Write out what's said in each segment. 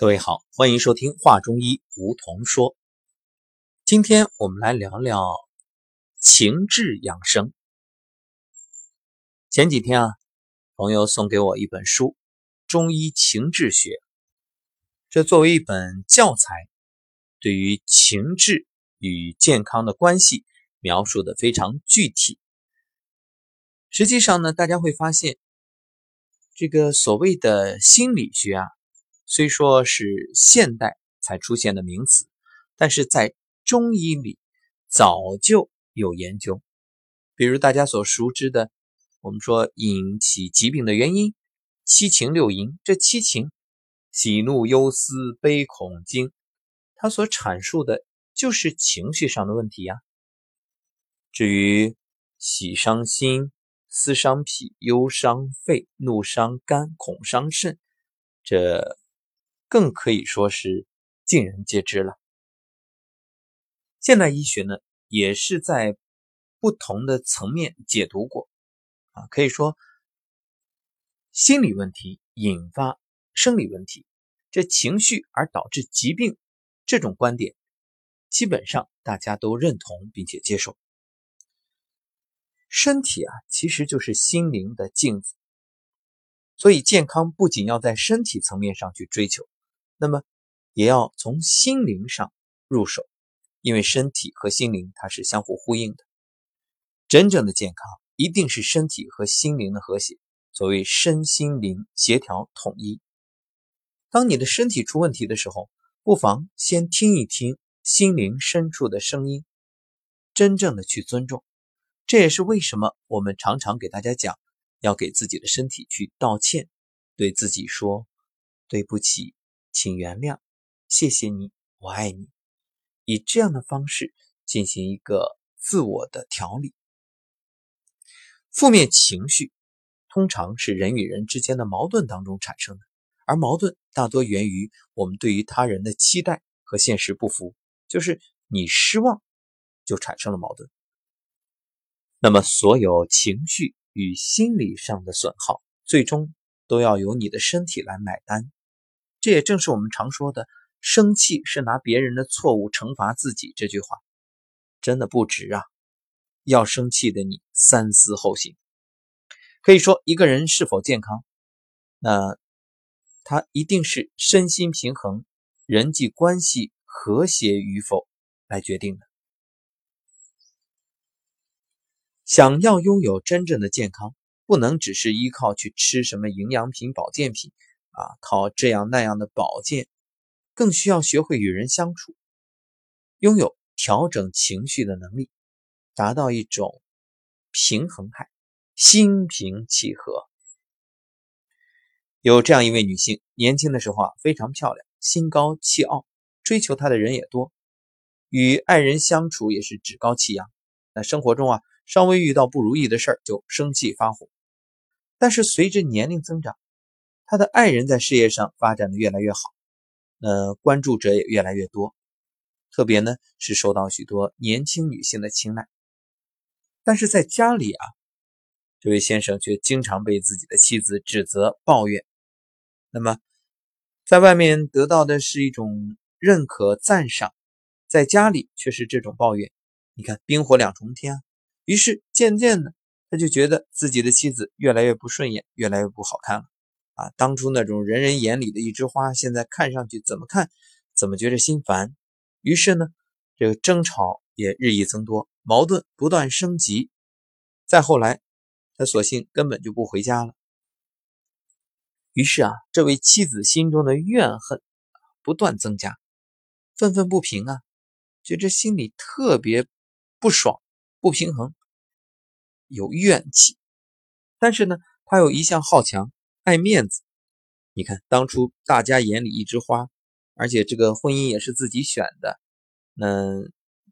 各位好，欢迎收听《话中医》，梧桐说。今天我们来聊聊情志养生。前几天啊，朋友送给我一本书《中医情志学》，这作为一本教材，对于情志与健康的关系描述的非常具体。实际上呢，大家会发现，这个所谓的心理学啊。虽说是现代才出现的名词，但是在中医里早就有研究。比如大家所熟知的，我们说引起疾病的原因，七情六淫。这七情，喜怒忧思悲恐惊，它所阐述的就是情绪上的问题呀。至于喜伤心，思伤脾，忧伤肺，怒伤肝，恐伤肾，这。更可以说是尽人皆知了。现代医学呢，也是在不同的层面解读过啊，可以说心理问题引发生理问题，这情绪而导致疾病这种观点，基本上大家都认同并且接受。身体啊，其实就是心灵的镜子，所以健康不仅要在身体层面上去追求。那么，也要从心灵上入手，因为身体和心灵它是相互呼应的。真正的健康一定是身体和心灵的和谐，所谓身心灵协调统一。当你的身体出问题的时候，不妨先听一听心灵深处的声音，真正的去尊重。这也是为什么我们常常给大家讲，要给自己的身体去道歉，对自己说对不起。请原谅，谢谢你，我爱你。以这样的方式进行一个自我的调理。负面情绪通常是人与人之间的矛盾当中产生的，而矛盾大多源于我们对于他人的期待和现实不符，就是你失望，就产生了矛盾。那么，所有情绪与心理上的损耗，最终都要由你的身体来买单。这也正是我们常说的“生气是拿别人的错误惩罚自己”这句话，真的不值啊！要生气的你三思后行。可以说，一个人是否健康，那他一定是身心平衡、人际关系和谐与否来决定的。想要拥有真正的健康，不能只是依靠去吃什么营养品、保健品。啊，靠这样那样的保健，更需要学会与人相处，拥有调整情绪的能力，达到一种平衡态，心平气和。有这样一位女性，年轻的时候啊非常漂亮，心高气傲，追求她的人也多，与爱人相处也是趾高气扬。那生活中啊，稍微遇到不如意的事儿就生气发火。但是随着年龄增长，他的爱人在事业上发展的越来越好，呃关注者也越来越多，特别呢是受到许多年轻女性的青睐。但是在家里啊，这位先生却经常被自己的妻子指责抱怨。那么，在外面得到的是一种认可赞赏，在家里却是这种抱怨。你看冰火两重天啊！于是渐渐的，他就觉得自己的妻子越来越不顺眼，越来越不好看了。啊，当初那种人人眼里的一枝花，现在看上去怎么看怎么觉着心烦。于是呢，这个争吵也日益增多，矛盾不断升级。再后来，他索性根本就不回家了。于是啊，这位妻子心中的怨恨不断增加，愤愤不平啊，觉着心里特别不爽、不平衡，有怨气。但是呢，他又一向好强。爱面子，你看当初大家眼里一枝花，而且这个婚姻也是自己选的，那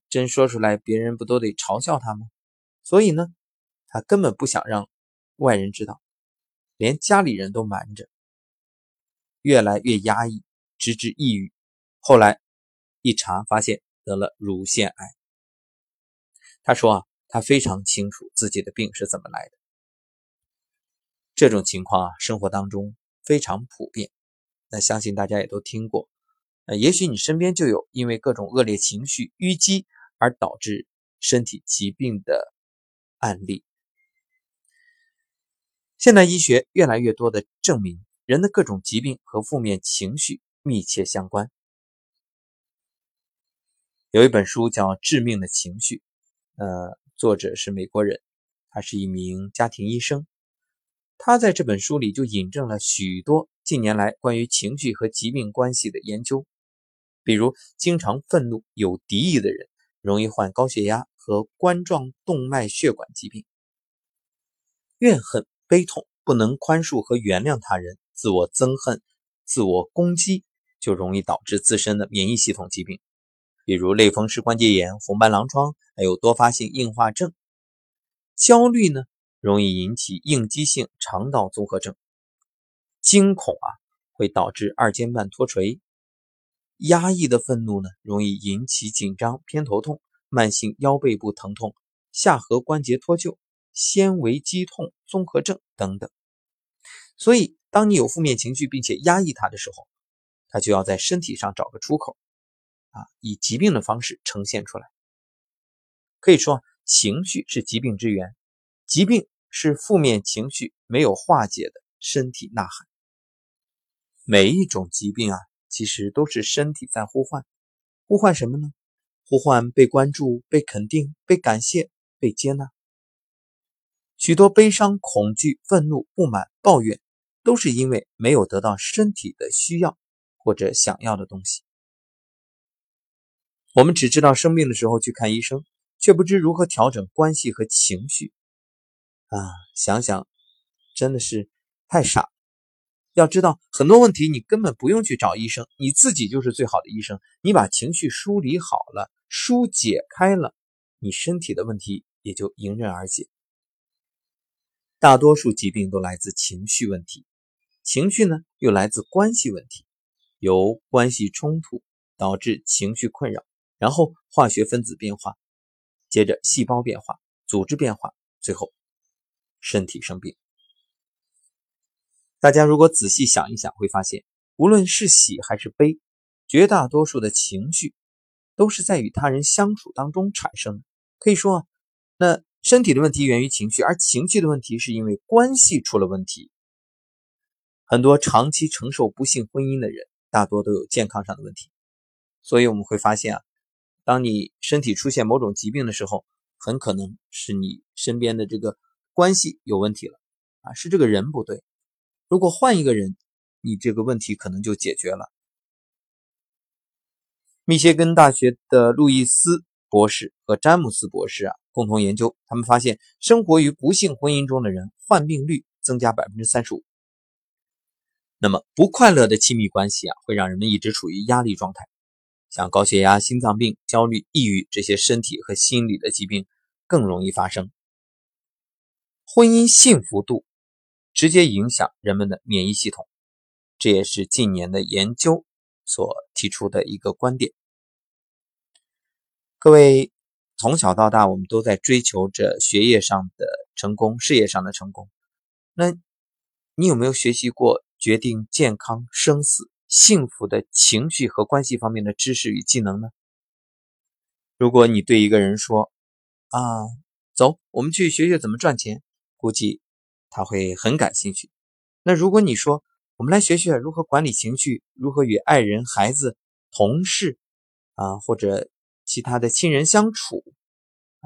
真说出来，别人不都得嘲笑他吗？所以呢，他根本不想让外人知道，连家里人都瞒着，越来越压抑，直至抑郁。后来一查发现得了乳腺癌。他说啊，他非常清楚自己的病是怎么来的。这种情况啊，生活当中非常普遍。那相信大家也都听过。呃，也许你身边就有因为各种恶劣情绪淤积而导致身体疾病的案例。现代医学越来越多的证明，人的各种疾病和负面情绪密切相关。有一本书叫《致命的情绪》，呃，作者是美国人，他是一名家庭医生。他在这本书里就引证了许多近年来关于情绪和疾病关系的研究。比如，经常愤怒、有敌意的人容易患高血压和冠状动脉血管疾病。怨恨、悲痛、不能宽恕和原谅他人、自我憎恨、自我攻击，就容易导致自身的免疫系统疾病，比如类风湿关节炎、红斑狼疮，还有多发性硬化症。焦虑呢，容易引起应激性肠道综合症。惊恐啊，会导致二尖瓣脱垂。压抑的愤怒呢，容易引起紧张、偏头痛、慢性腰背部疼痛、下颌关节脱臼、纤维肌痛综合症等等。所以，当你有负面情绪并且压抑它的时候，它就要在身体上找个出口，啊，以疾病的方式呈现出来。可以说，情绪是疾病之源，疾病是负面情绪没有化解的身体呐喊。每一种疾病啊。其实都是身体在呼唤，呼唤什么呢？呼唤被关注、被肯定、被感谢、被接纳。许多悲伤、恐惧、愤怒、不满、抱怨，都是因为没有得到身体的需要或者想要的东西。我们只知道生病的时候去看医生，却不知如何调整关系和情绪。啊，想想真的是太傻。要知道，很多问题你根本不用去找医生，你自己就是最好的医生。你把情绪梳理好了，疏解开了，你身体的问题也就迎刃而解。大多数疾病都来自情绪问题，情绪呢又来自关系问题，由关系冲突导致情绪困扰，然后化学分子变化，接着细胞变化、组织变化，最后身体生病。大家如果仔细想一想，会发现，无论是喜还是悲，绝大多数的情绪都是在与他人相处当中产生的。可以说啊，那身体的问题源于情绪，而情绪的问题是因为关系出了问题。很多长期承受不幸婚姻的人，大多都有健康上的问题。所以我们会发现啊，当你身体出现某种疾病的时候，很可能是你身边的这个关系有问题了啊，是这个人不对。如果换一个人，你这个问题可能就解决了。密歇根大学的路易斯博士和詹姆斯博士啊，共同研究，他们发现，生活于不幸婚姻中的人，患病率增加百分之三十五。那么，不快乐的亲密关系啊，会让人们一直处于压力状态，像高血压、心脏病、焦虑、抑郁这些身体和心理的疾病更容易发生。婚姻幸福度。直接影响人们的免疫系统，这也是近年的研究所提出的一个观点。各位从小到大，我们都在追求着学业上的成功、事业上的成功。那你有没有学习过决定健康、生死、幸福的情绪和关系方面的知识与技能呢？如果你对一个人说：“啊，走，我们去学学怎么赚钱。”估计。他会很感兴趣。那如果你说我们来学学如何管理情绪，如何与爱人、孩子、同事啊或者其他的亲人相处，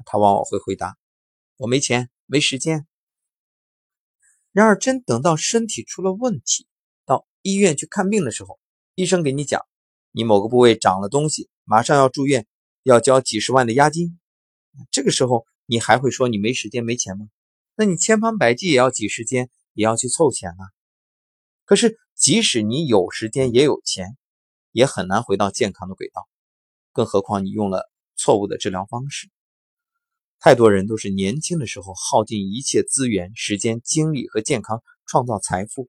他往往会回答：“我没钱，没时间。”然而，真等到身体出了问题，到医院去看病的时候，医生给你讲你某个部位长了东西，马上要住院，要交几十万的押金。这个时候，你还会说你没时间、没钱吗？那你千方百计也要挤时间，也要去凑钱啊。可是，即使你有时间也有钱，也很难回到健康的轨道。更何况你用了错误的治疗方式。太多人都是年轻的时候耗尽一切资源、时间、精力和健康创造财富，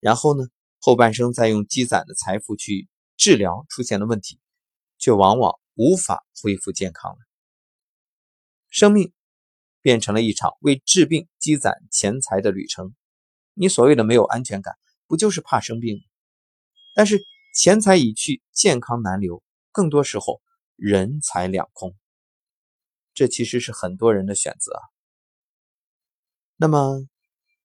然后呢，后半生再用积攒的财富去治疗出现的问题，却往往无法恢复健康了。生命。变成了一场为治病积攒钱财的旅程。你所谓的没有安全感，不就是怕生病吗？但是钱财已去，健康难留，更多时候人财两空。这其实是很多人的选择。那么，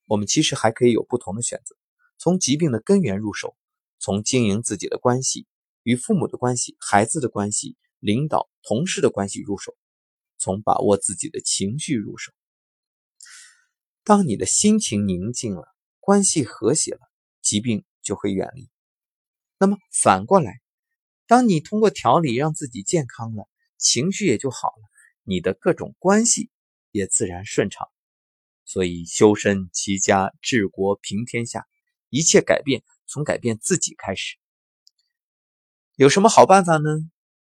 我们其实还可以有不同的选择：从疾病的根源入手，从经营自己的关系、与父母的关系、孩子的关系、领导、同事的关系入手，从把握自己的情绪入手。当你的心情宁静了，关系和谐了，疾病就会远离。那么反过来，当你通过调理让自己健康了，情绪也就好了，你的各种关系也自然顺畅。所以，修身齐家治国平天下，一切改变从改变自己开始。有什么好办法呢？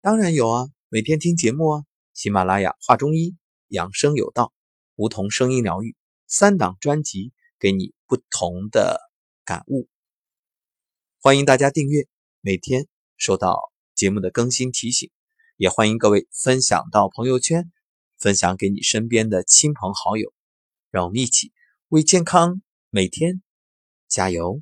当然有啊，每天听节目啊，喜马拉雅话中医，养生有道，梧桐声音疗愈三档专辑，给你不同的感悟。欢迎大家订阅，每天收到节目的更新提醒，也欢迎各位分享到朋友圈，分享给你身边的亲朋好友，让我们一起为健康每天加油。